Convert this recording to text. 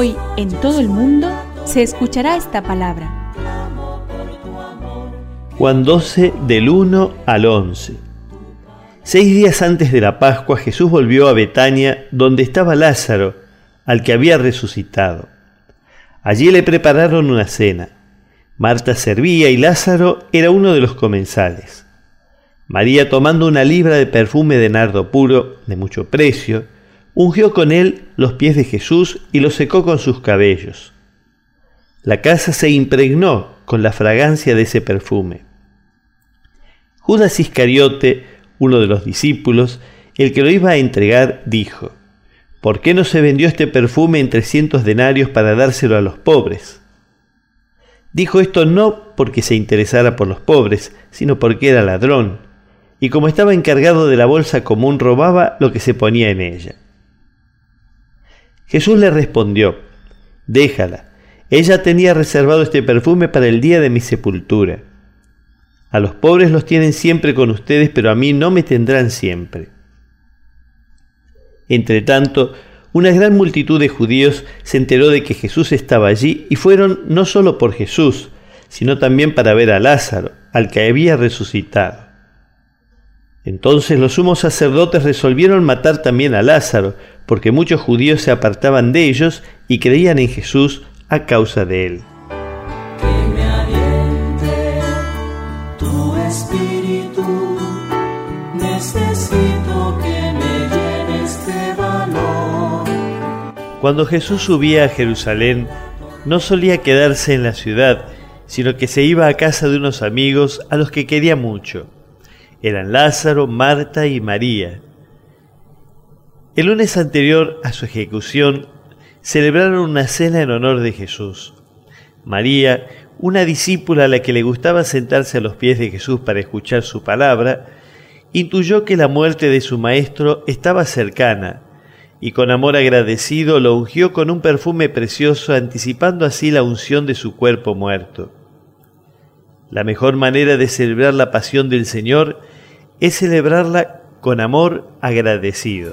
Hoy en todo el mundo se escuchará esta palabra. Juan 12 del 1 al 11. Seis días antes de la Pascua Jesús volvió a Betania donde estaba Lázaro, al que había resucitado. Allí le prepararon una cena. Marta servía y Lázaro era uno de los comensales. María, tomando una libra de perfume de nardo puro, de mucho precio, ungió con él los pies de Jesús y los secó con sus cabellos. La casa se impregnó con la fragancia de ese perfume. Judas Iscariote, uno de los discípulos, el que lo iba a entregar, dijo, ¿Por qué no se vendió este perfume en trescientos denarios para dárselo a los pobres? Dijo esto no porque se interesara por los pobres, sino porque era ladrón, y como estaba encargado de la bolsa común robaba lo que se ponía en ella. Jesús le respondió, Déjala, ella tenía reservado este perfume para el día de mi sepultura. A los pobres los tienen siempre con ustedes, pero a mí no me tendrán siempre. Entretanto, una gran multitud de judíos se enteró de que Jesús estaba allí y fueron no solo por Jesús, sino también para ver a Lázaro, al que había resucitado. Entonces los sumos sacerdotes resolvieron matar también a Lázaro, porque muchos judíos se apartaban de ellos y creían en Jesús a causa de él. Que me aliente tu espíritu. Necesito que me llenes de valor. Cuando Jesús subía a Jerusalén, no solía quedarse en la ciudad, sino que se iba a casa de unos amigos a los que quería mucho. Eran Lázaro, Marta y María. El lunes anterior a su ejecución, celebraron una cena en honor de Jesús. María, una discípula a la que le gustaba sentarse a los pies de Jesús para escuchar su palabra, intuyó que la muerte de su maestro estaba cercana y con amor agradecido lo ungió con un perfume precioso anticipando así la unción de su cuerpo muerto. La mejor manera de celebrar la pasión del Señor es celebrarla con amor agradecido.